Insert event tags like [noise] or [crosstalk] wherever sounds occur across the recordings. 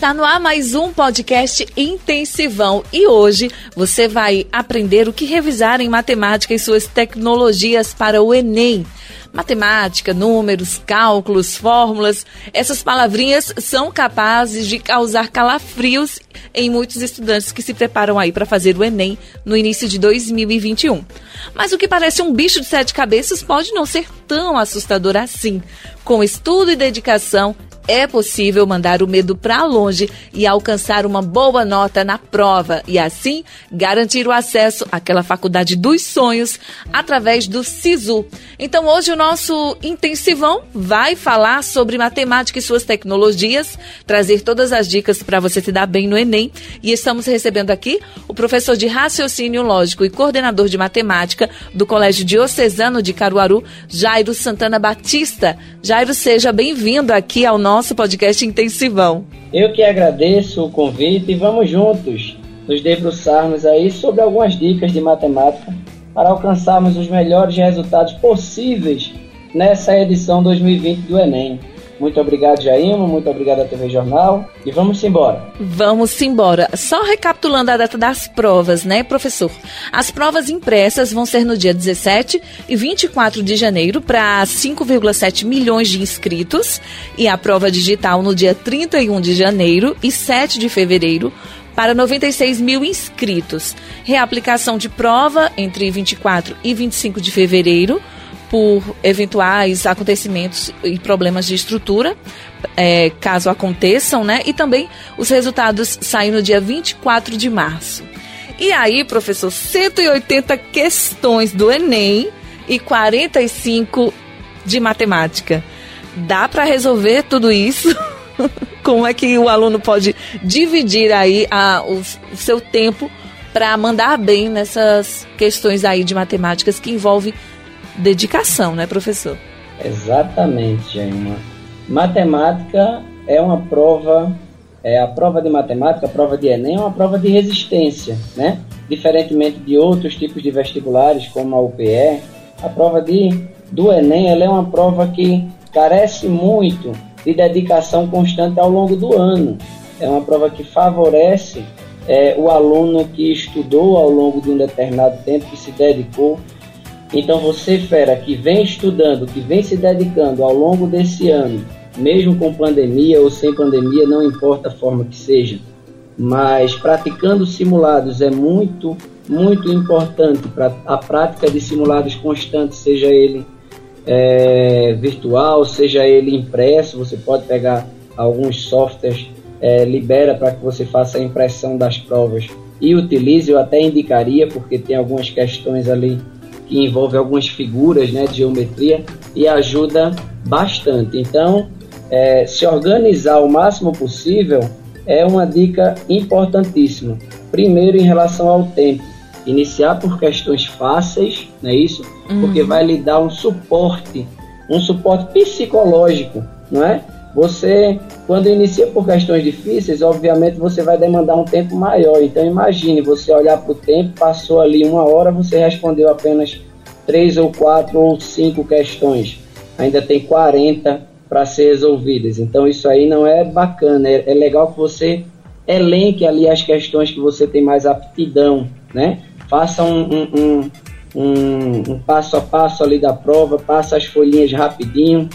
Está no ar mais um podcast intensivão e hoje você vai aprender o que revisar em matemática e suas tecnologias para o Enem. Matemática, números, cálculos, fórmulas, essas palavrinhas são capazes de causar calafrios em muitos estudantes que se preparam aí para fazer o Enem no início de 2021. Mas o que parece um bicho de sete cabeças pode não ser tão assustador assim. Com estudo e dedicação, é possível mandar o medo para longe e alcançar uma boa nota na prova e assim garantir o acesso àquela faculdade dos sonhos através do SISU. Então hoje o nosso intensivão vai falar sobre matemática e suas tecnologias, trazer todas as dicas para você se dar bem no Enem e estamos recebendo aqui o professor de raciocínio lógico e coordenador de matemática do Colégio Diocesano de Caruaru, Jairo Santana Batista. Jairo, seja bem-vindo aqui ao nosso nosso podcast Intensivão. Eu que agradeço o convite e vamos juntos nos debruçarmos aí sobre algumas dicas de matemática para alcançarmos os melhores resultados possíveis nessa edição 2020 do Enem. Muito obrigado, Jaima. Muito obrigado à TV Jornal. E vamos embora. Vamos embora. Só recapitulando a data das provas, né, professor? As provas impressas vão ser no dia 17 e 24 de janeiro para 5,7 milhões de inscritos. E a prova digital no dia 31 de janeiro e 7 de fevereiro para 96 mil inscritos. Reaplicação de prova entre 24 e 25 de fevereiro por eventuais acontecimentos e problemas de estrutura, é, caso aconteçam, né? E também os resultados saem no dia 24 de março. E aí, professor, 180 questões do Enem e 45 de matemática. Dá para resolver tudo isso? [laughs] Como é que o aluno pode dividir aí a, o, o seu tempo para mandar bem nessas questões aí de matemáticas que envolvem dedicação, né, professor? Exatamente, Jaima. Matemática é uma prova, é a prova de matemática, a prova de Enem, é uma prova de resistência, né? Diferentemente de outros tipos de vestibulares, como a UPE, a prova de, do Enem ela é uma prova que carece muito de dedicação constante ao longo do ano. É uma prova que favorece é, o aluno que estudou ao longo de um determinado tempo, que se dedicou então você, fera, que vem estudando, que vem se dedicando ao longo desse ano, mesmo com pandemia ou sem pandemia, não importa a forma que seja, mas praticando simulados é muito, muito importante para a prática de simulados constantes, seja ele é, virtual, seja ele impresso, você pode pegar alguns softwares, é, libera para que você faça a impressão das provas e utilize, eu até indicaria, porque tem algumas questões ali que envolve algumas figuras né, de geometria e ajuda bastante. Então, é, se organizar o máximo possível é uma dica importantíssima. Primeiro, em relação ao tempo, iniciar por questões fáceis, não é isso? Uhum. Porque vai lhe dar um suporte, um suporte psicológico, não é? Você, quando inicia por questões difíceis, obviamente você vai demandar um tempo maior. Então imagine você olhar para o tempo, passou ali uma hora, você respondeu apenas três ou quatro ou cinco questões. Ainda tem 40 para ser resolvidas. Então isso aí não é bacana. É, é legal que você elenque ali as questões que você tem mais aptidão, né? Faça um, um, um, um, passo a passo ali da prova, passa as folhinhas rapidinho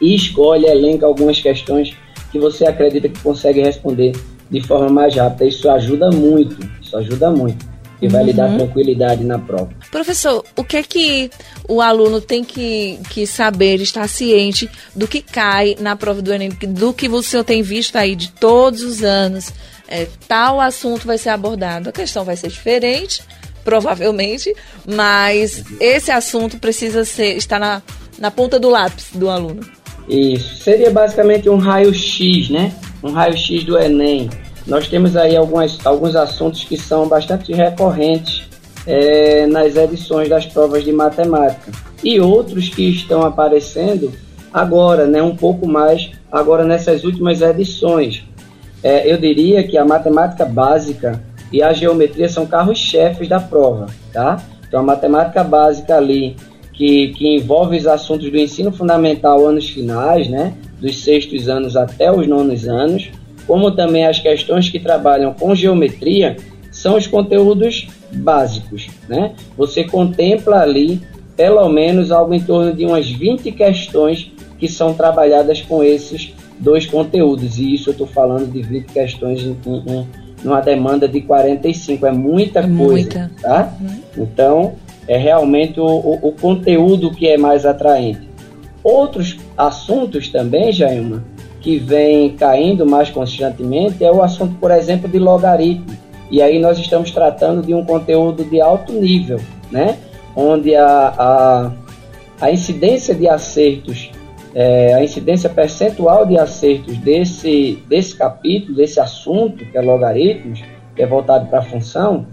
e escolhe, elenca algumas questões que você acredita que consegue responder de forma mais rápida. Isso ajuda muito, isso ajuda muito e vai lhe dar uhum. tranquilidade na prova. Professor, o que é que o aluno tem que, que saber, estar ciente do que cai na prova do Enem, do que o senhor tem visto aí de todos os anos? É, tal assunto vai ser abordado. A questão vai ser diferente, provavelmente, mas esse assunto precisa ser, estar na, na ponta do lápis do aluno. Isso. Seria basicamente um raio-x, né? Um raio-x do Enem. Nós temos aí algumas, alguns assuntos que são bastante recorrentes é, nas edições das provas de matemática. E outros que estão aparecendo agora, né? Um pouco mais agora nessas últimas edições. É, eu diria que a matemática básica e a geometria são carros-chefes da prova, tá? Então a matemática básica ali que, que envolve os assuntos do ensino fundamental anos finais, né, dos sextos anos até os nonos anos, como também as questões que trabalham com geometria, são os conteúdos básicos, né? Você contempla ali pelo menos algo em torno de umas 20 questões que são trabalhadas com esses dois conteúdos. E isso eu estou falando de 20 questões em, em, numa demanda de 45. É muita coisa, muita. tá? Uhum. Então, é realmente o, o, o, conteúdo que é mais atraente. Outros assuntos também, Jailma, que vem caindo mais constantemente é o assunto, por exemplo, de logaritmo e aí nós estamos tratando de um conteúdo de alto nível, né? Onde a, a, a incidência de acertos, é, a incidência percentual de acertos desse, desse capítulo, desse assunto, que é logaritmos, que é voltado para a função,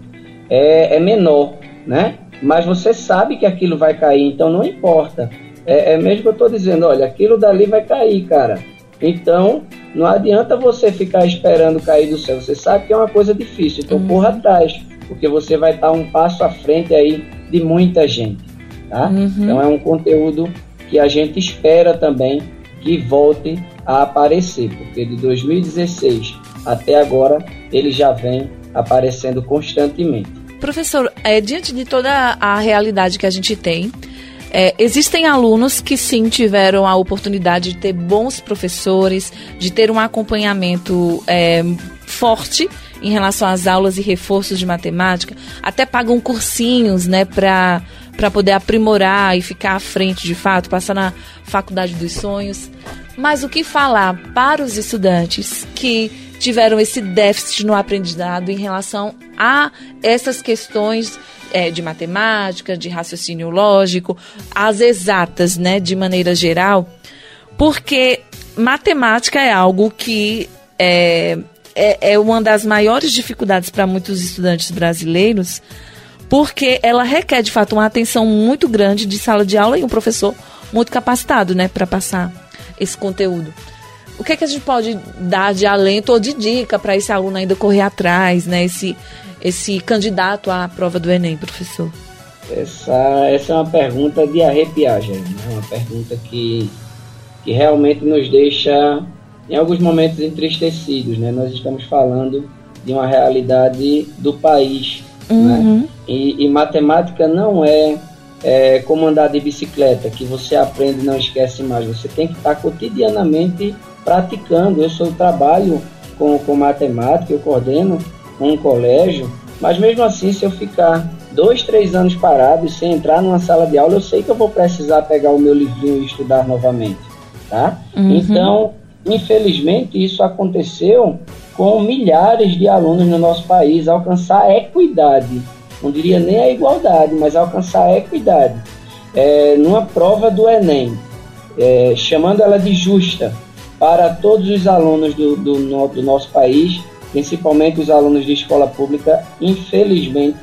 é, é menor, né? Mas você sabe que aquilo vai cair, então não importa. É, é mesmo que eu estou dizendo, olha, aquilo dali vai cair, cara. Então, não adianta você ficar esperando cair do céu. Você sabe que é uma coisa difícil, então uhum. corra atrás, porque você vai estar um passo à frente aí de muita gente, tá? Uhum. Então é um conteúdo que a gente espera também que volte a aparecer, porque de 2016 até agora ele já vem aparecendo constantemente. Professor, é, diante de toda a realidade que a gente tem, é, existem alunos que sim tiveram a oportunidade de ter bons professores, de ter um acompanhamento é, forte em relação às aulas e reforços de matemática, até pagam cursinhos, né, para para poder aprimorar e ficar à frente de fato, passar na faculdade dos sonhos. Mas o que falar para os estudantes que tiveram esse déficit no aprendizado em relação a essas questões é, de matemática, de raciocínio lógico, as exatas, né, de maneira geral, porque matemática é algo que é, é, é uma das maiores dificuldades para muitos estudantes brasileiros, porque ela requer, de fato, uma atenção muito grande de sala de aula e um professor muito capacitado, né, para passar esse conteúdo. O que, é que a gente pode dar de alento ou de dica para esse aluno ainda correr atrás, né? Esse, esse candidato à prova do Enem, professor? Essa, essa é uma pergunta de arrepiar, gente. É uma pergunta que, que realmente nos deixa, em alguns momentos, entristecidos. Né? Nós estamos falando de uma realidade do país. Né? Uhum. Né? E, e, matemática não é, é como andar de bicicleta, que você aprende e não esquece mais. Você tem que estar cotidianamente praticando. Eu sou trabalho com, com matemática, eu coordeno um colégio, mas mesmo assim, se eu ficar dois, três anos parado e sem entrar numa sala de aula, eu sei que eu vou precisar pegar o meu livrinho e estudar novamente, tá? Uhum. Então, infelizmente, isso aconteceu com milhares de alunos no nosso país alcançar a equidade, não diria nem a igualdade, mas alcançar a equidade. É, numa prova do Enem, é, chamando ela de justa para todos os alunos do, do, do nosso país, principalmente os alunos de escola pública, infelizmente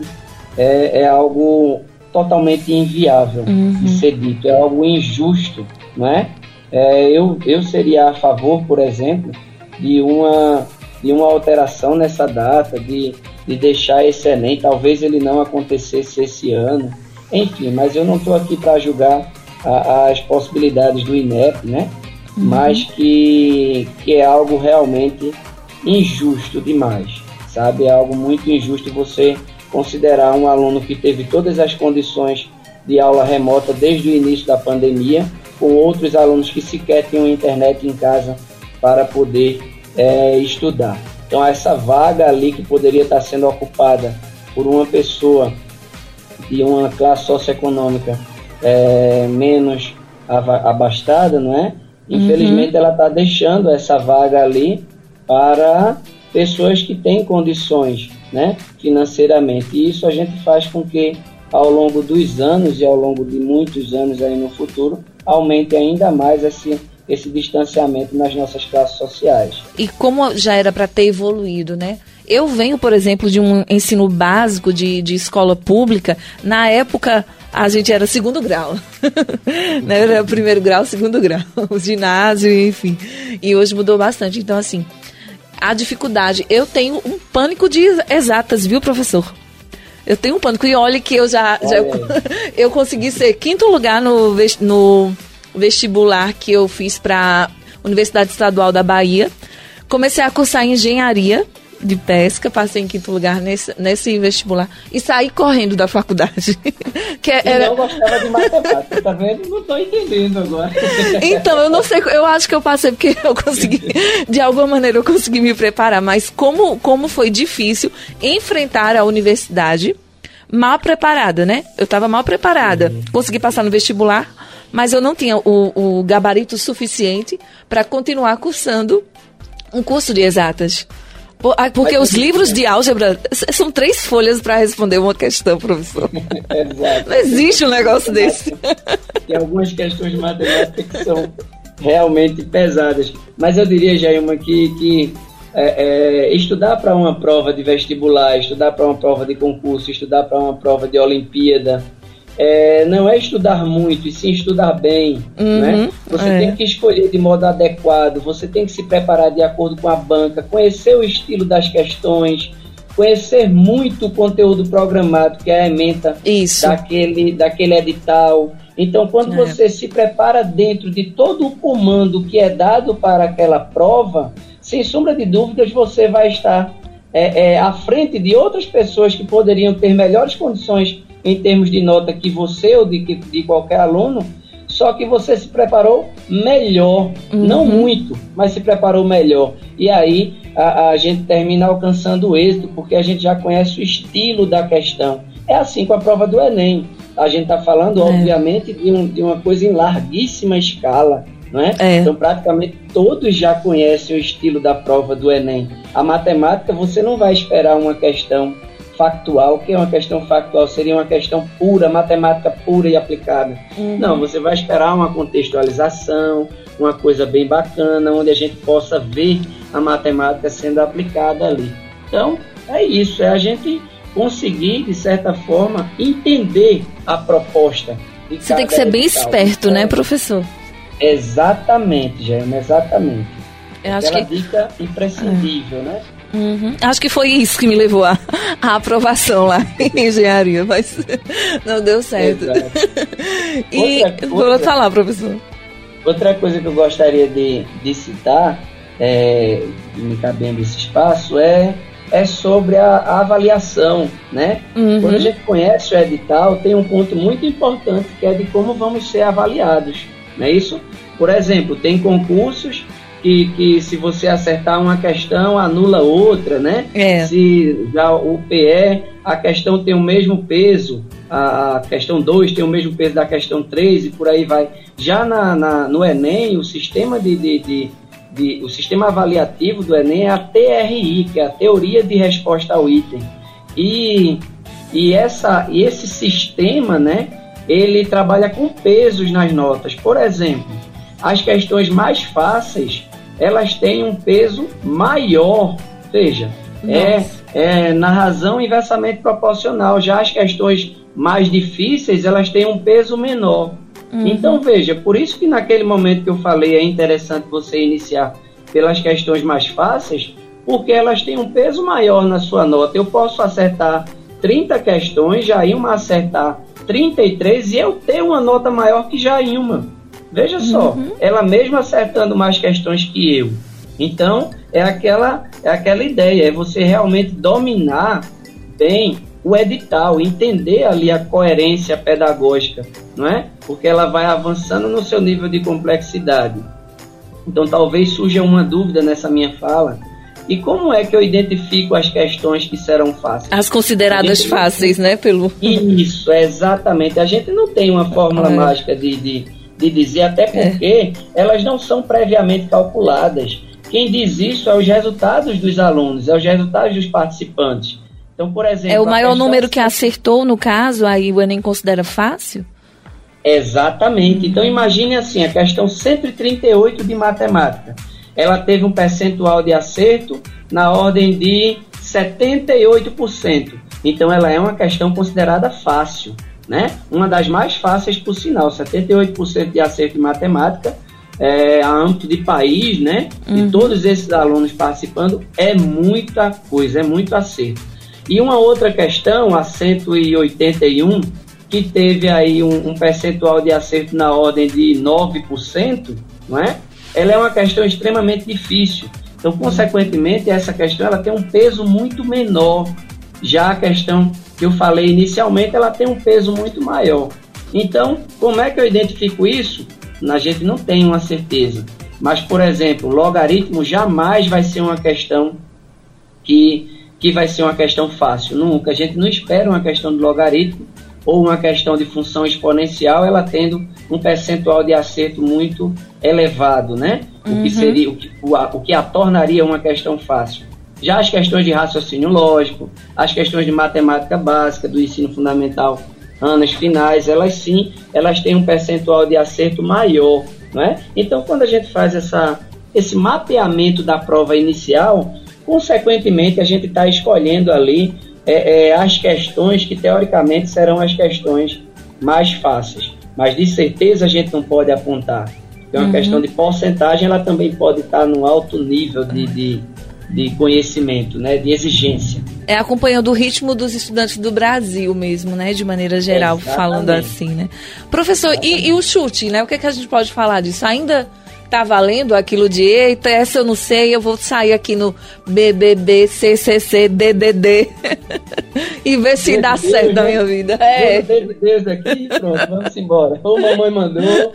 é, é algo totalmente inviável uhum. de ser dito, é algo injusto, não é? é? eu, eu seria a favor, por exemplo, de uma, de uma alteração nessa data, de, de deixar esse Enem, talvez ele não acontecesse esse ano, enfim, mas eu não estou aqui para julgar a, as possibilidades do INEP, né? Uhum. Mas que, que é algo realmente injusto demais, sabe? É algo muito injusto você considerar um aluno que teve todas as condições de aula remota desde o início da pandemia, com outros alunos que sequer tinham internet em casa para poder é, estudar. Então, essa vaga ali que poderia estar sendo ocupada por uma pessoa de uma classe socioeconômica é, menos abastada, não é? Infelizmente, uhum. ela está deixando essa vaga ali para pessoas que têm condições né, financeiramente. E isso a gente faz com que, ao longo dos anos e ao longo de muitos anos aí no futuro, aumente ainda mais esse, esse distanciamento nas nossas classes sociais. E como já era para ter evoluído, né? Eu venho, por exemplo, de um ensino básico de, de escola pública. Na época, a gente era segundo grau. [laughs] né? Era primeiro grau, segundo grau. [laughs] Ginásio, enfim. E hoje mudou bastante. Então, assim, a dificuldade. Eu tenho um pânico de exatas, viu, professor? Eu tenho um pânico. E olha que eu já, já eu, [laughs] eu, consegui ser quinto lugar no, no vestibular que eu fiz para Universidade Estadual da Bahia comecei a cursar engenharia de pesca, passei em quinto lugar nesse, nesse vestibular e saí correndo da faculdade. [laughs] que era... Eu gostava de matemática, tá vendo? Não tô entendendo agora. [laughs] então, eu não sei, eu acho que eu passei porque eu consegui, de alguma maneira eu consegui me preparar, mas como, como foi difícil enfrentar a universidade mal preparada, né? Eu estava mal preparada. Uhum. Consegui passar no vestibular, mas eu não tinha o, o gabarito suficiente para continuar cursando um curso de exatas. Ah, porque os livros de álgebra são três folhas para responder uma questão, professor. [laughs] Exato. Não existe um negócio desse. Tem algumas questões de matemática que são realmente pesadas. Mas eu diria, Jailma, que, que é, é, estudar para uma prova de vestibular, estudar para uma prova de concurso, estudar para uma prova de Olimpíada, é, não é estudar muito, e sim estudar bem. Uhum, né? Você é. tem que escolher de modo adequado, você tem que se preparar de acordo com a banca, conhecer o estilo das questões, conhecer muito o conteúdo programado, que é a ementa daquele, daquele edital. Então, quando é. você se prepara dentro de todo o comando que é dado para aquela prova, sem sombra de dúvidas, você vai estar é, é, à frente de outras pessoas que poderiam ter melhores condições em termos de nota que você ou de, de qualquer aluno, só que você se preparou melhor, uhum. não muito, mas se preparou melhor. E aí a, a, gente termina alcançando o êxito, porque a gente já conhece o estilo da questão. É assim com a prova do Enem. A gente está falando, é. obviamente, de, um, de, uma coisa em larguíssima escala. Não é? é? Então, praticamente todos já conhecem o estilo da prova do Enem. A matemática, você não vai esperar uma questão factual, que é uma questão factual, seria uma questão pura, matemática pura e aplicada. Uhum. Não, você vai esperar uma contextualização, uma coisa bem bacana, onde a gente possa ver a matemática sendo aplicada ali. Então, é isso, é a gente conseguir, de certa forma, entender a proposta. Você tem que ser bem esperto, né, professor? Exatamente, Jaime, exatamente. Eu acho Aquela que... dica imprescindível, é. né? Uhum. Acho que foi isso que me levou à, aprovação lá [laughs] em engenharia, mas [laughs] não deu certo. [laughs] e outra, vou outra, falar, professor. Outra coisa que eu gostaria de, de citar, é, me cabendo esse espaço, é, é sobre a, a avaliação, né? Uhum. Quando a gente conhece o edital, tem um ponto muito importante que é de como vamos ser avaliados, não é isso? Por exemplo, tem concursos que, que se você acertar uma questão, anula outra, né? É. Se já o PE, a questão tem o mesmo peso, a questão 2 tem o mesmo peso da questão 3 e por aí vai. Já na, na no Enem, o sistema de, de, de, de, o sistema avaliativo do Enem é a TRI, que é a Teoria de Resposta ao Item. E, e, essa, e esse sistema, né, ele trabalha com pesos nas notas. Por exemplo, as questões mais fáceis elas têm um peso maior. Veja, é, é na razão inversamente proporcional. Já as questões mais difíceis, elas têm um peso menor. Uhum. Então, veja, por isso que naquele momento que eu falei é interessante você iniciar pelas questões mais fáceis, porque elas têm um peso maior na sua nota. Eu posso acertar 30 questões, já uma acertar 33 e eu ter uma nota maior que já uma. Veja só, uhum. ela mesma acertando mais questões que eu. Então, é aquela, é aquela ideia, é você realmente dominar bem o edital, entender ali a coerência pedagógica, não é? Porque ela vai avançando no seu nível de complexidade. Então, talvez surja uma dúvida nessa minha fala. E como é que eu identifico as questões que serão fáceis? As consideradas fáceis, né? Pelo... Isso, exatamente. A gente não tem uma fórmula é. mágica de, de de dizer, até é. porque é. elas não são previamente calculadas. Quem diz isso é os resultados dos alunos, é os resultados dos participantes. Então, por exemplo. É o maior número que acertou, no caso, aí o Enem considera fácil? Exatamente. Então, imagine assim: a questão 138 de matemática. Ela teve um percentual de acerto na ordem de 78%. Então, ela é uma questão considerada fácil né? Uma das mais fáceis, por sinal, 78% de acerto em matemática, é, a âmbito de país, né? Uhum. De todos esses alunos participando, é muita coisa, é muito acerto. E uma outra questão, a 181, que teve aí um, um percentual de acerto na ordem de 9%, não é? Ela é uma questão extremamente difícil. Então, consequentemente, essa questão ela tem um peso muito menor. Já a questão que eu falei inicialmente, ela tem um peso muito maior. Então, como é que eu identifico isso? A gente não tem uma certeza. Mas, por exemplo, logaritmo jamais vai ser uma questão que, que vai ser uma questão fácil. Nunca. A gente não espera uma questão de logaritmo ou uma questão de função exponencial, ela tendo um percentual de acerto muito elevado, né? Uhum. O que seria o que, o, o que a tornaria uma questão fácil. Já as questões de raciocínio lógico, as questões de matemática básica do ensino fundamental, anos finais, elas sim, elas têm um percentual de acerto maior, né? Então, quando a gente faz essa, esse mapeamento da prova inicial, consequentemente a gente está escolhendo ali é, é, as questões que teoricamente serão as questões mais fáceis, mas de certeza a gente não pode apontar. É uma uhum. questão de porcentagem, ela também pode estar no alto nível de, de de conhecimento, né, de exigência. É acompanhando o ritmo dos estudantes do Brasil mesmo, né, de maneira geral, Exatamente. falando assim, né. Professor, e, e, o chute, né, o que, é que a gente pode falar disso? Ainda tá valendo aquilo de eita, essa eu não sei, eu vou sair aqui no BBB, CCC, DDD [laughs] e ver se dá certo na né? minha vida. É. Aqui, pronto, vamos embora. Ou mamãe mandou.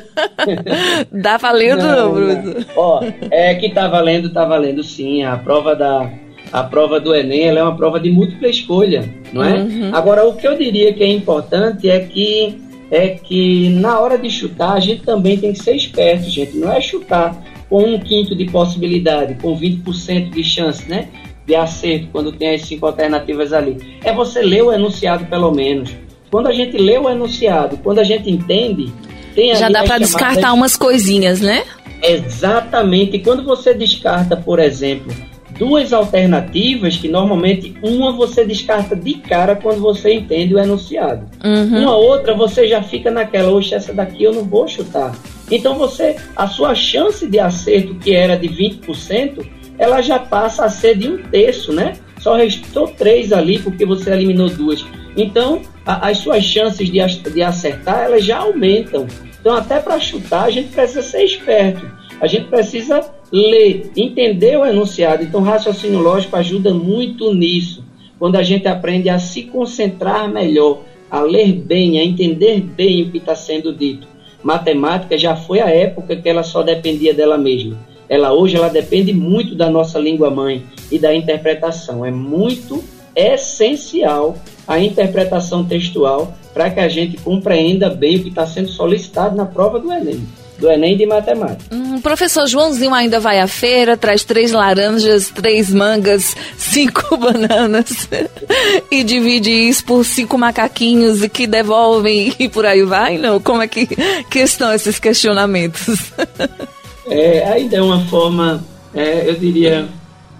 [laughs] Dá valendo, não, Bruno? Ó, é que tá valendo, tá valendo sim. A prova da a prova do Enem ela é uma prova de múltipla escolha, não é? Uhum. Agora, o que eu diria que é importante é que é que na hora de chutar a gente também tem que ser esperto, gente. Não é chutar com um quinto de possibilidade, com 20% de chance, né? De acerto quando tem as cinco alternativas ali. É você ler o enunciado pelo menos. Quando a gente lê o enunciado, quando a gente entende, tem Já dá para descartar umas coisinhas, né? Exatamente. E quando você descarta, por exemplo, duas alternativas que normalmente uma você descarta de cara quando você entende o enunciado. Uhum. Uma outra você já fica naquela, oxe, essa daqui eu não vou chutar. Então você, a sua chance de acerto que era de 20%, ela já passa a ser de um terço, né? Só restou três ali porque você eliminou duas. Então a, as suas chances de, de acertar elas já aumentam. Então até para chutar a gente precisa ser esperto. A gente precisa ler, entender o enunciado. Então, raciocínio lógico ajuda muito nisso. Quando a gente aprende a se concentrar melhor, a ler bem, a entender bem o que está sendo dito. Matemática já foi a época que ela só dependia dela mesma. Ela hoje ela depende muito da nossa língua mãe e da interpretação. É muito essencial a interpretação textual para que a gente compreenda bem o que está sendo solicitado na prova do Enem do Enem de Matemática. Hum, professor Joãozinho ainda vai à feira, traz três laranjas, três mangas, cinco [laughs] bananas [laughs] e divide isso por cinco macaquinhos que devolvem e por aí vai? Não? Como é que, que estão esses questionamentos? [laughs] é, ainda é uma forma, é, eu diria,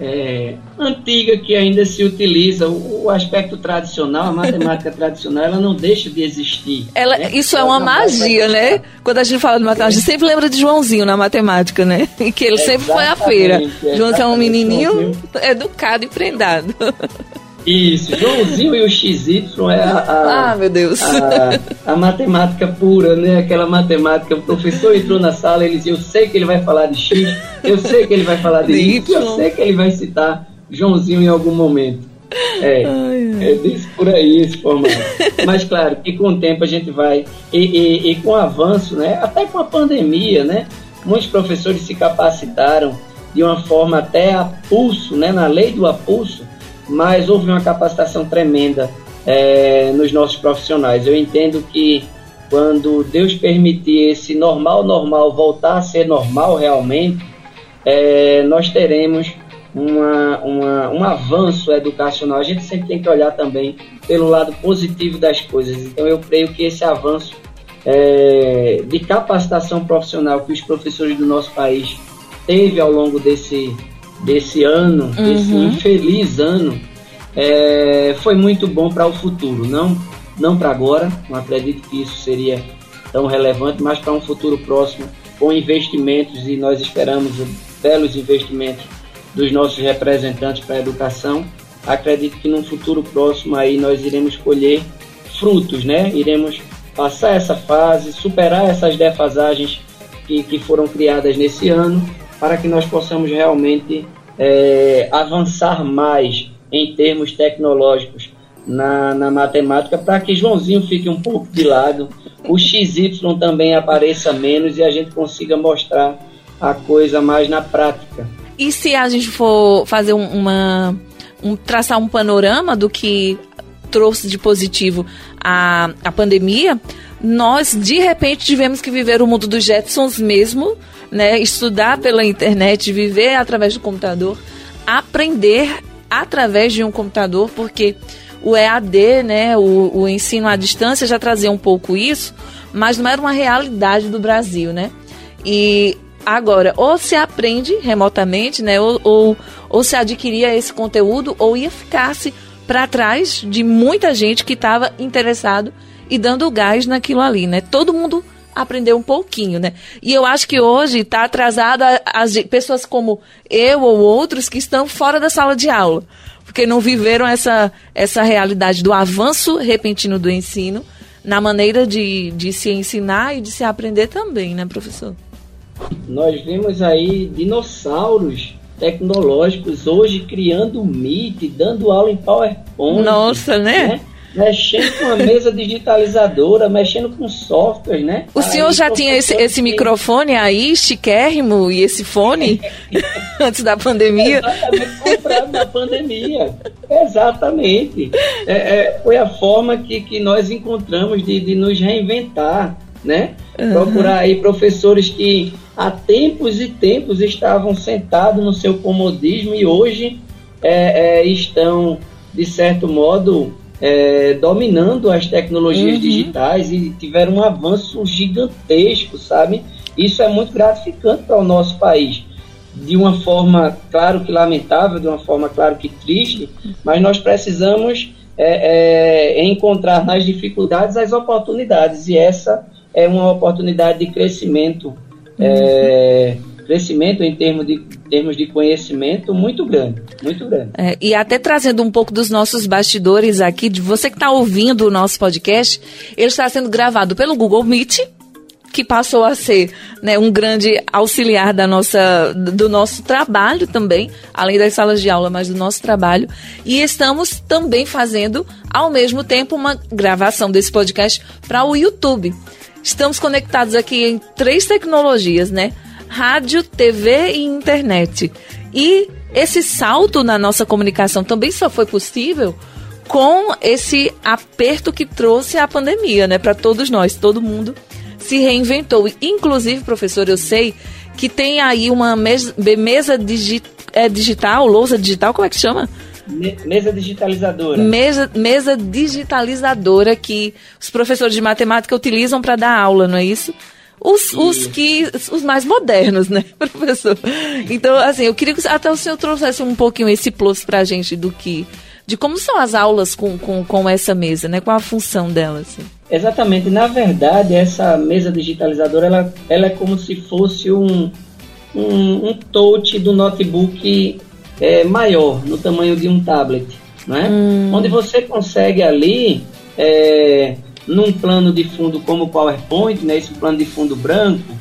é, antiga que ainda se utiliza. O, o, aspecto tradicional, a matemática [laughs] tradicional, ela não deixa de existir. Ela, né? Isso é uma magia, né? Quando a gente fala de matemática, a gente sempre lembra de Joãozinho na matemática, né? E [laughs] que ele sempre foi à feira. Joãozinho é um menininho educado e prendado. [laughs] Isso, Joãozinho e o XY é a, a, ah, meu Deus. A, a, matemática pura, né? Aquela matemática, o professor entrou na sala e ele dizia, eu sei que ele vai falar de X, eu sei que ele vai falar de Y, eu sei que ele vai citar Joãozinho em algum momento. É, ai, é desse por aí esse formato. Mas claro que com o tempo a gente vai, e, e, e com o avanço, né? Até com a pandemia, né? Muitos professores se capacitaram de uma forma até a pulso, né? Na lei do apulso, mas houve uma capacitação tremenda é, nos nossos profissionais. Eu entendo que quando Deus permitir esse normal, normal voltar a ser normal realmente, é, nós teremos uma, uma, um avanço educacional. A gente sempre tem que olhar também pelo lado positivo das coisas. Então, eu creio que esse avanço é, de capacitação profissional que os professores do nosso país teve ao longo desse desse ano, uhum. desse infeliz ano, é, foi muito bom para o futuro. Não, não para agora, não acredito que isso seria tão relevante, mas para um futuro próximo, com investimentos, e nós esperamos belos investimentos dos nossos representantes para a educação. Acredito que num futuro próximo aí nós iremos colher frutos, né? Iremos passar essa fase, superar essas defasagens que, que foram criadas nesse ano para que nós possamos realmente é, avançar mais em termos tecnológicos na, na matemática para que Joãozinho fique um pouco de lado, o XY também apareça menos e a gente consiga mostrar a coisa mais na prática. E se a gente for fazer uma um, traçar um panorama do que trouxe de positivo a, a pandemia, nós de repente tivemos que viver o mundo dos Jetsons mesmo, né? Estudar pela internet, viver através do computador, aprender através de um computador, porque o EAD, né, o, o ensino à distância já trazia um pouco isso, mas não era uma realidade do Brasil, né? E agora, ou se aprende remotamente, né, ou, ou, ou se adquiria esse conteúdo, ou ia ficar-se para trás de muita gente que estava interessado e dando gás naquilo ali, né? Todo mundo aprendeu um pouquinho, né? E eu acho que hoje está atrasada as pessoas como eu ou outros que estão fora da sala de aula porque não viveram essa, essa realidade do avanço repentino do ensino na maneira de, de se ensinar e de se aprender também, né, professor? Nós vimos aí dinossauros tecnológicos hoje criando Meet, dando aula em PowerPoint. Nossa, né? né? Mexendo com a mesa digitalizadora, mexendo com software, né? O senhor já tinha esse, esse microfone aí, chiquérrimo, e esse fone [laughs] antes da pandemia? Exatamente, comprado na pandemia. Exatamente. É, é, foi a forma que, que nós encontramos de, de nos reinventar, né? Uhum. Procurar aí professores que há tempos e tempos estavam sentados no seu comodismo e hoje é, é estão, de certo modo, é, dominando as tecnologias uhum. digitais e tiveram um avanço gigantesco, sabe? Isso é muito gratificante para o nosso país. De uma forma, claro que lamentável, de uma forma, claro que triste, mas nós precisamos é, é, encontrar nas dificuldades as oportunidades, e essa é uma oportunidade de crescimento. É, uhum crescimento em termos de, termos de conhecimento muito grande, muito grande. É, e até trazendo um pouco dos nossos bastidores aqui, de você que está ouvindo o nosso podcast, ele está sendo gravado pelo Google Meet, que passou a ser né, um grande auxiliar da nossa, do nosso trabalho também, além das salas de aula, mas do nosso trabalho. E estamos também fazendo, ao mesmo tempo, uma gravação desse podcast para o YouTube. Estamos conectados aqui em três tecnologias, né? Rádio, TV e internet. E esse salto na nossa comunicação também só foi possível com esse aperto que trouxe a pandemia, né, para todos nós, todo mundo se reinventou. Inclusive, professor, eu sei que tem aí uma mesa, mesa digi, é, digital, lousa digital, como é que chama? Mesa digitalizadora. Mesa, mesa digitalizadora que os professores de matemática utilizam para dar aula, não é isso? Os, os que os mais modernos, né, [laughs] professor? Então, assim, eu queria que até o senhor trouxesse um pouquinho esse plus para a gente do que de como são as aulas com, com, com essa mesa, né? Qual a função dela? Assim? Exatamente. Na verdade, essa mesa digitalizadora ela, ela é como se fosse um, um, um touch do notebook é, maior, no tamanho de um tablet, né? Hum. Onde você consegue ali é, num plano de fundo como o PowerPoint, né, esse plano de fundo branco,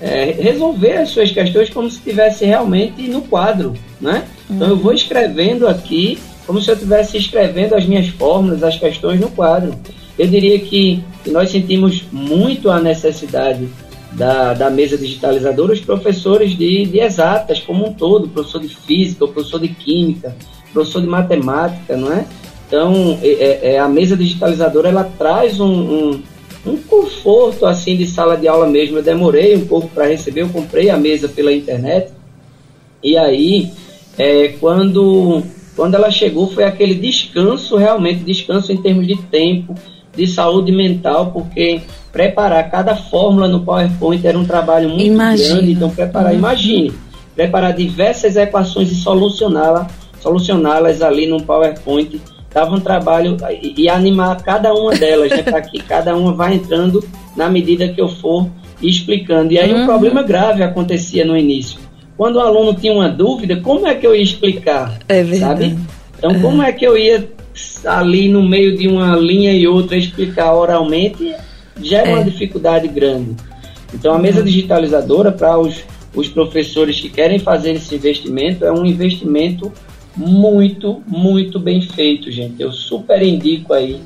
é, resolver as suas questões como se estivesse realmente no quadro, né? Então eu vou escrevendo aqui como se eu estivesse escrevendo as minhas fórmulas, as questões no quadro. Eu diria que, que nós sentimos muito a necessidade da, da mesa digitalizadora, os professores de, de exatas como um todo, professor de física, professor de química, professor de matemática, não é? Então, é, é, é, a mesa digitalizadora ela traz um, um, um, conforto assim de sala de aula mesmo. Eu demorei um pouco para receber, eu comprei a mesa pela internet e aí é, quando quando ela chegou foi aquele descanso realmente descanso em termos de tempo, de saúde mental, porque preparar cada fórmula no PowerPoint era um trabalho muito Imagina. grande. Então preparar, uhum. imagine, preparar diversas equações e solucioná-las solucioná-las ali no PowerPoint dava um trabalho e, e animar cada uma delas, né, para que cada uma vá entrando na medida que eu for explicando. E aí uhum. um problema grave acontecia no início. Quando o aluno tinha uma dúvida, como é que eu ia explicar? É verdade. Sabe? Então, como é que eu ia ali no meio de uma linha e outra explicar oralmente? Gera é. uma dificuldade grande. Então, a mesa uhum. digitalizadora, para os os professores que querem fazer esse investimento, é um investimento muito, muito bem feito, gente. Eu super indico aí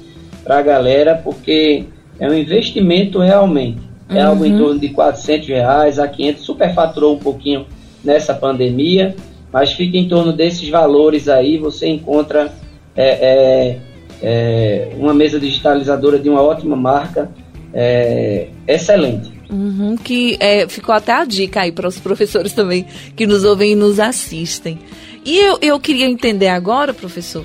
para a galera, porque é um investimento realmente. É uhum. algo em torno de 400 reais a 500, superfaturou um pouquinho nessa pandemia, mas fica em torno desses valores aí, você encontra é, é, é, uma mesa digitalizadora de uma ótima marca, é, excelente. Uhum, que é, ficou até a dica aí para os professores também que nos ouvem e nos assistem. E eu, eu queria entender agora, professor,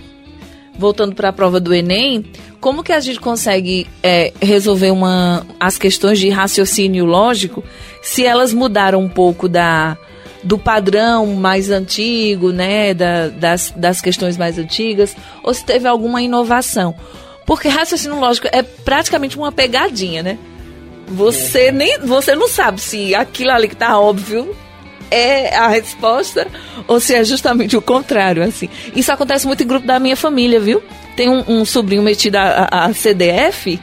voltando para a prova do Enem, como que a gente consegue é, resolver uma, as questões de raciocínio lógico se elas mudaram um pouco da, do padrão mais antigo, né, da, das, das questões mais antigas, ou se teve alguma inovação. Porque raciocínio lógico é praticamente uma pegadinha, né? Você é. nem você não sabe se aquilo ali que tá óbvio é a resposta ou se é justamente o contrário, assim. Isso acontece muito em grupo da minha família, viu? Tem um, um sobrinho metido a, a, a CDF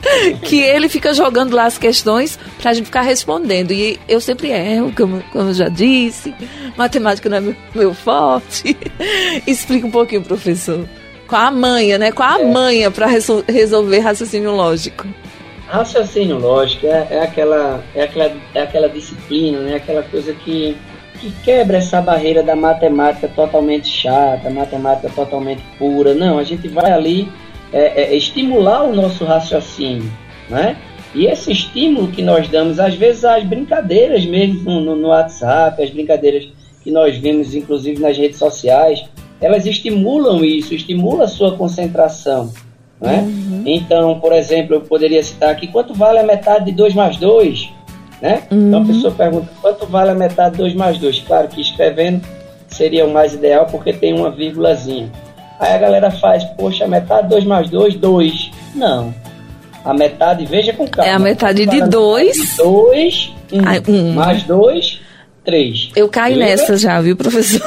[laughs] que ele fica jogando lá as questões pra gente ficar respondendo. E eu sempre erro, como, como eu já disse. Matemática não é meu, meu forte. [laughs] Explica um pouquinho, professor. Qual a manha, né? Qual a é. manha para resol resolver raciocínio lógico? Raciocínio lógico é, é, aquela, é, aquela, é aquela disciplina, né? Aquela coisa que, que quebra essa barreira da matemática totalmente chata, matemática totalmente pura. Não, a gente vai ali é, é, estimular o nosso raciocínio, né? E esse estímulo que nós damos, às vezes, as brincadeiras mesmo no, no WhatsApp, as brincadeiras que nós vemos, inclusive, nas redes sociais, elas estimulam isso, estimulam a sua concentração. Né? Uhum. Então, por exemplo, eu poderia citar aqui quanto vale a metade de 2 mais 2? Né? Uhum. Então a pessoa pergunta quanto vale a metade de 2 mais 2? Claro que escrevendo seria o mais ideal porque tem uma vírgulazinha. Aí a galera faz, poxa, metade de 2 mais 2, 2. Não. A metade, veja com calma. É a metade de 2. 2, 1. Mais 2, 3. Eu caí nessa já, viu, professor?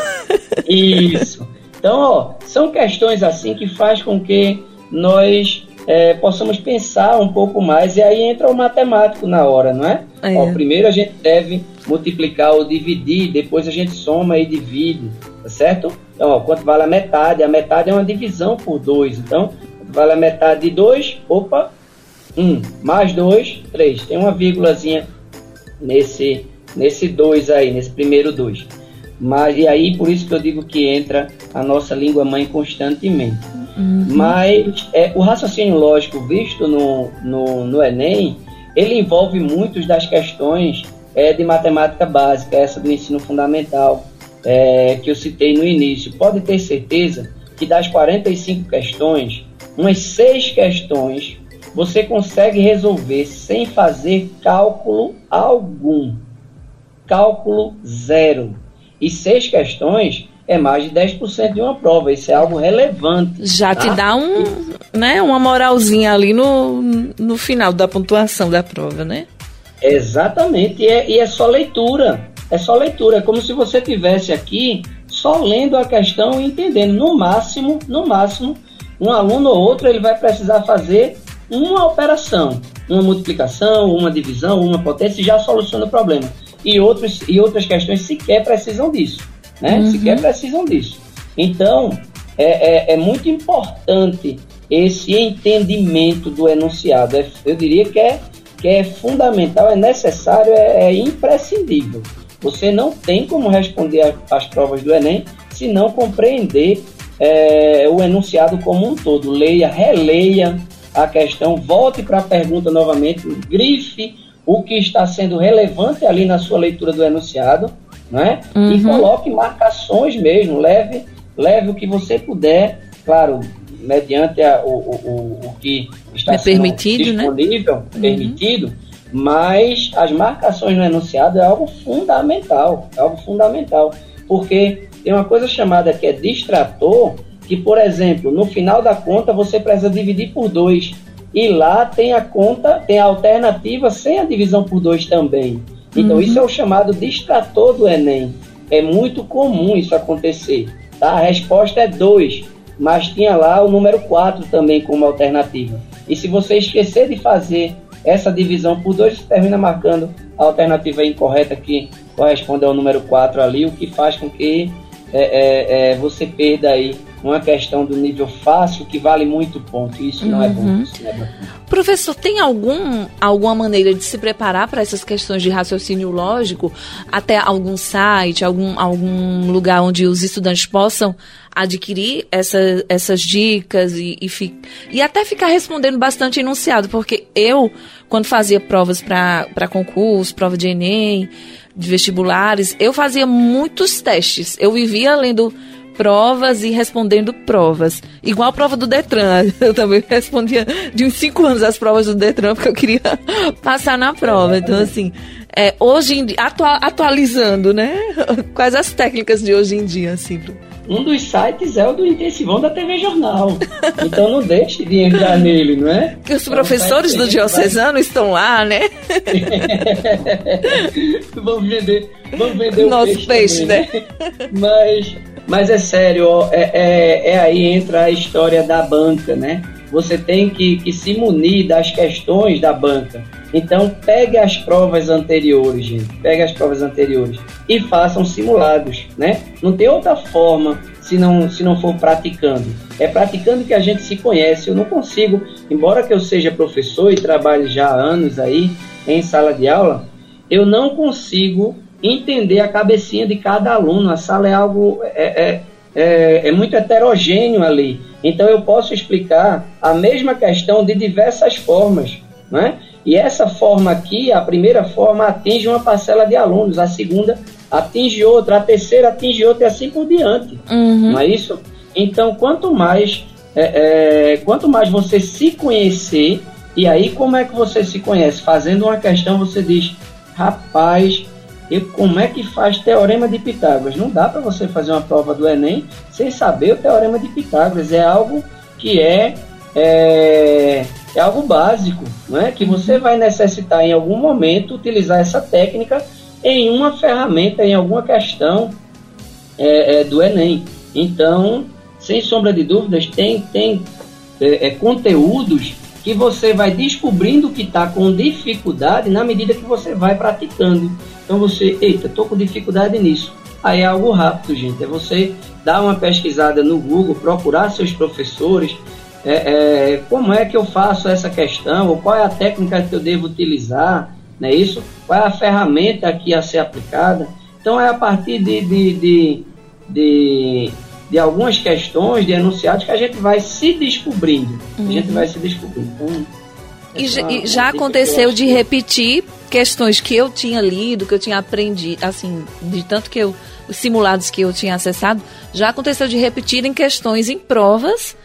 Isso. Então, ó, são questões assim que faz com que nós é, possamos pensar um pouco mais e aí entra o matemático na hora, não é? é. Ó, primeiro a gente deve multiplicar ou dividir, depois a gente soma e divide, tá certo? Então, ó, quanto vale a metade? A metade é uma divisão por 2, então, quanto vale a metade de 2? Opa, 1, um, mais 2, 3. Tem uma vírgulazinha nesse nesse 2 aí, nesse primeiro 2. Mas, e aí, por isso que eu digo que entra a nossa língua mãe constantemente. Uhum. Mas é, o raciocínio lógico visto no, no, no Enem, ele envolve muitas das questões é, de matemática básica, essa do ensino fundamental, é, que eu citei no início. Pode ter certeza que das 45 questões, umas seis questões você consegue resolver sem fazer cálculo algum. Cálculo zero. E seis questões é mais de 10% de uma prova. Isso é algo relevante. Já tá? te dá um, né, uma moralzinha ali no, no final da pontuação da prova, né? Exatamente. E é, e é só leitura. É só leitura. É como se você tivesse aqui só lendo a questão e entendendo. No máximo, no máximo, um aluno ou outro ele vai precisar fazer uma operação, uma multiplicação, uma divisão, uma potência e já soluciona o problema e, outros, e outras questões sequer precisam disso, né? Uhum. Sequer precisam disso. Então, é, é, é, muito importante esse entendimento do enunciado. É, eu diria que é, que é fundamental, é necessário, é, é imprescindível. Você não tem como responder às provas do Enem se não compreender é, o enunciado como um todo. Leia, releia a questão, volte para a pergunta novamente, grife o que está sendo relevante ali na sua leitura do enunciado, né? Uhum. E coloque marcações mesmo, leve, leve o que você puder, claro, mediante a, o, o, o que está é permitido, né? disponível, né? permitido, mas as marcações no enunciado é algo fundamental, é algo fundamental, porque tem uma coisa chamada que é distrator, que, por exemplo, no final da conta você precisa dividir por dois e lá tem a conta, tem a alternativa sem a divisão por dois também. Então uhum. isso é o chamado distrator do Enem. É muito comum isso acontecer. Tá? A resposta é 2, mas tinha lá o número 4 também como alternativa. E se você esquecer de fazer essa divisão por dois, você termina marcando a alternativa incorreta que corresponde ao número 4 ali, o que faz com que é, é, é, você perda aí uma questão do nível fácil que vale muito ponto. Isso não é bom. Uhum. Isso não é bom. Professor, tem algum, alguma maneira de se preparar para essas questões de raciocínio lógico? Até algum site, algum, algum lugar onde os estudantes possam adquirir essa, essas dicas e, e, fi, e até ficar respondendo bastante enunciado? Porque eu, quando fazia provas para concurso, prova de Enem, de vestibulares, eu fazia muitos testes. Eu vivia lendo provas e respondendo provas. Igual a prova do Detran. [laughs] Eu também respondia de uns 5 anos as provas do Detran, porque eu queria [laughs] passar na prova. Então, assim, é, hoje em dia, atualizando, né? [laughs] Quais as técnicas de hoje em dia, assim, um dos sites é o do Intensivão da TV Jornal. Então não deixe de entrar nele, não é? Que os professores é um do Diocesano vai... estão lá, né? [laughs] vamos vender, vamos vender Nosso o peixe, peixe também, né? né? Mas, mas é sério, ó, é, é, é aí entra a história da banca, né? Você tem que, que se munir das questões da banca. Então, pegue as provas anteriores, gente. Pegue as provas anteriores e façam simulados, né? Não tem outra forma se não, se não for praticando. É praticando que a gente se conhece. Eu não consigo, embora que eu seja professor e trabalhe já há anos aí em sala de aula, eu não consigo entender a cabecinha de cada aluno. A sala é algo é, é, é, é muito heterogêneo ali. Então eu posso explicar a mesma questão de diversas formas, né? E essa forma aqui, a primeira forma atinge uma parcela de alunos, a segunda atinge outra, a terceira atinge outra e assim por diante. Uhum. Não é isso? Então, quanto mais, é, é, quanto mais você se conhecer, e aí como é que você se conhece? Fazendo uma questão, você diz, rapaz, e como é que faz teorema de Pitágoras? Não dá para você fazer uma prova do Enem sem saber o teorema de Pitágoras. É algo que é, é é algo básico, né? que você vai necessitar em algum momento utilizar essa técnica em uma ferramenta, em alguma questão é, é, do Enem. Então, sem sombra de dúvidas, tem, tem é, é conteúdos que você vai descobrindo que está com dificuldade na medida que você vai praticando. Então você, eita, estou com dificuldade nisso. Aí é algo rápido, gente. É você dar uma pesquisada no Google, procurar seus professores, é, é, como é que eu faço essa questão, ou qual é a técnica que eu devo utilizar, não é isso? Qual é a ferramenta aqui a ser aplicada? Então é a partir de, de, de, de, de algumas questões, de enunciados, que a gente vai se descobrindo. Uhum. A gente vai se descobrindo. Então, e, e já aconteceu de repetir questões que eu tinha lido, que eu tinha aprendido, assim, de tanto que eu, os simulados que eu tinha acessado, já aconteceu de repetir em questões em provas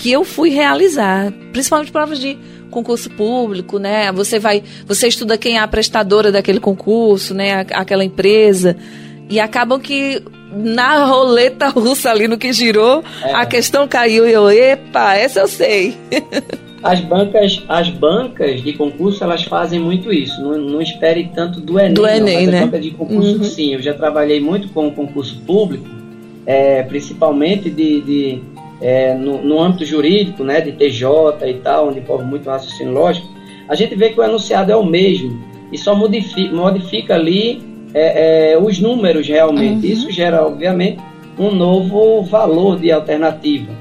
que eu fui realizar, principalmente provas de concurso público, né? Você vai, você estuda quem é a prestadora daquele concurso, né? Aquela empresa e acabam que na roleta russa ali no que girou, é. a questão caiu e eu, epa, essa eu sei. [laughs] As bancas, as bancas de concurso, elas fazem muito isso. Não, não espere tanto do Enem. Do Enem, não, né? banca de concurso, uhum. sim. Eu já trabalhei muito com o concurso público, é, principalmente de, de é, no, no, âmbito jurídico, né, de TJ e tal, onde envolve muito raciocínio lógico, a gente vê que o enunciado é o mesmo e só modifica, modifica ali é, é, os números realmente. Uhum. Isso gera, obviamente, um novo valor de alternativa.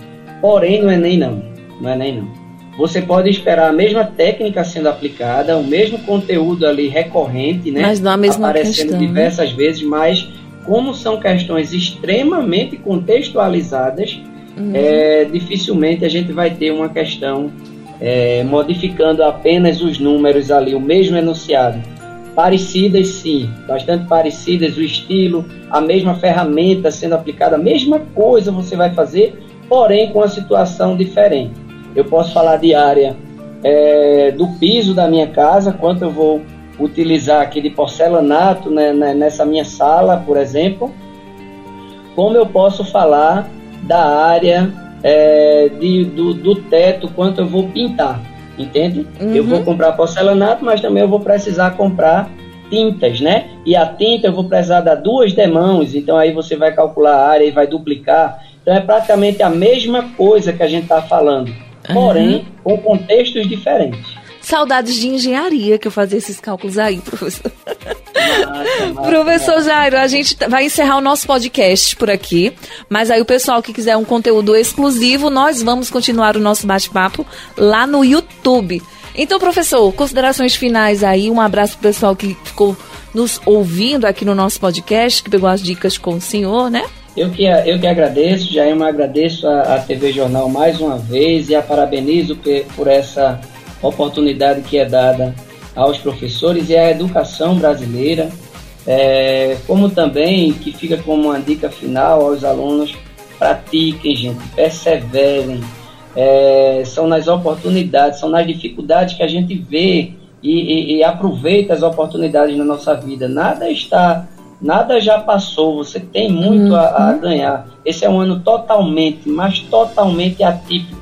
Porém, no Enem não. No Enem não. Você pode esperar a mesma técnica sendo aplicada, o mesmo conteúdo ali recorrente, né? Mas não a mesma aparecendo questão, né? diversas né? vezes, mas como são questões extremamente contextualizadas, uhum. é, dificilmente a gente vai ter uma questão é, modificando apenas os números ali, o mesmo enunciado. Parecidas, sim, bastante parecidas, o estilo, a mesma ferramenta sendo aplicada, a mesma coisa você vai fazer, porém com a situação diferente. Eu posso falar de área é, do piso da minha casa, quanto eu vou utilizar aqui de porcelanato né, né, nessa minha sala, por exemplo, como eu posso falar da área é, de, do, do teto, quanto eu vou pintar, entende? Uhum. Eu vou comprar porcelanato, mas também eu vou precisar comprar tintas, né? E a tinta eu vou precisar dar duas demãos, então aí você vai calcular a área e vai duplicar. Então é praticamente a mesma coisa que a gente está falando, porém uhum. com contextos diferentes. Saudades de engenharia que eu fazia esses cálculos aí, professor. Professor Jairo, a gente vai encerrar o nosso podcast por aqui, mas aí o pessoal que quiser um conteúdo exclusivo, nós vamos continuar o nosso bate-papo lá no YouTube. Então, professor, considerações finais aí, um abraço pro pessoal que ficou nos ouvindo aqui no nosso podcast, que pegou as dicas com o senhor, né? Eu que, eu que agradeço, Jair, agradeço a, a TV Jornal mais uma vez e a parabenizo por essa oportunidade que é dada aos professores e à educação brasileira, é, como também que fica como uma dica final aos alunos, pratiquem, gente, perseverem, é, são nas oportunidades, são nas dificuldades que a gente vê e, e, e aproveita as oportunidades na nossa vida. Nada está, nada já passou, você tem muito uhum. a, a uhum. ganhar. Esse é um ano totalmente, mas totalmente atípico.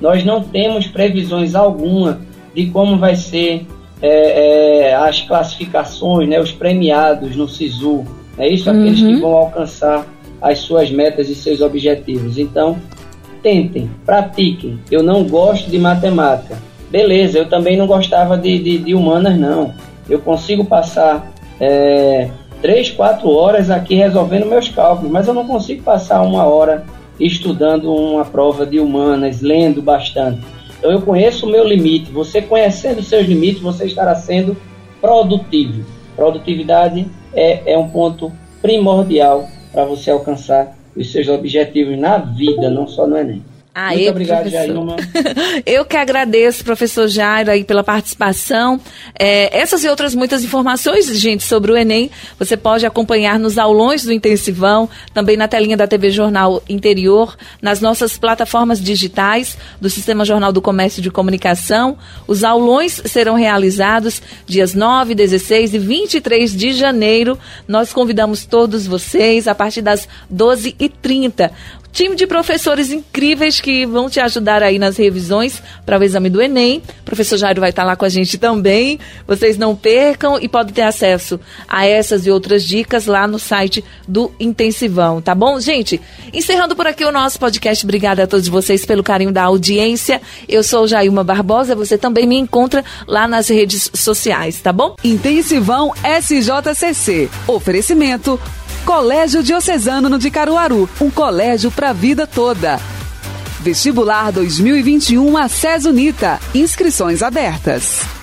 Nós não temos previsões alguma de como vai ser é, é, as classificações, né, os premiados no SISU. É isso, uhum. aqueles que vão alcançar as suas metas e seus objetivos. Então, tentem, pratiquem. Eu não gosto de matemática. Beleza, eu também não gostava de, de, de humanas, não. Eu consigo passar é, 3, 4 horas aqui resolvendo meus cálculos, mas eu não consigo passar uma hora estudando uma prova de humanas, lendo bastante. Então eu conheço o meu limite. Você conhecendo seus limites, você estará sendo produtivo. Produtividade é, é um ponto primordial para você alcançar os seus objetivos na vida, não só no Enem. Aê, Muito obrigado, Jailma. [laughs] Eu que agradeço, professor Jairo, aí pela participação. É, essas e outras muitas informações, gente, sobre o Enem, você pode acompanhar nos aulões do Intensivão, também na telinha da TV Jornal Interior, nas nossas plataformas digitais do Sistema Jornal do Comércio de Comunicação. Os aulões serão realizados dias 9, 16 e 23 de janeiro. Nós convidamos todos vocês a partir das 12h30 time de professores incríveis que vão te ajudar aí nas revisões para o exame do Enem. O professor Jairo vai estar lá com a gente também. Vocês não percam e podem ter acesso a essas e outras dicas lá no site do Intensivão, tá bom? Gente, encerrando por aqui o nosso podcast. Obrigada a todos vocês pelo carinho da audiência. Eu sou Jailma Barbosa. Você também me encontra lá nas redes sociais, tá bom? Intensivão SJCC. Oferecimento Colégio Diocesano de Caruaru, um colégio para a vida toda. Vestibular 2021 a Unita. Inscrições abertas.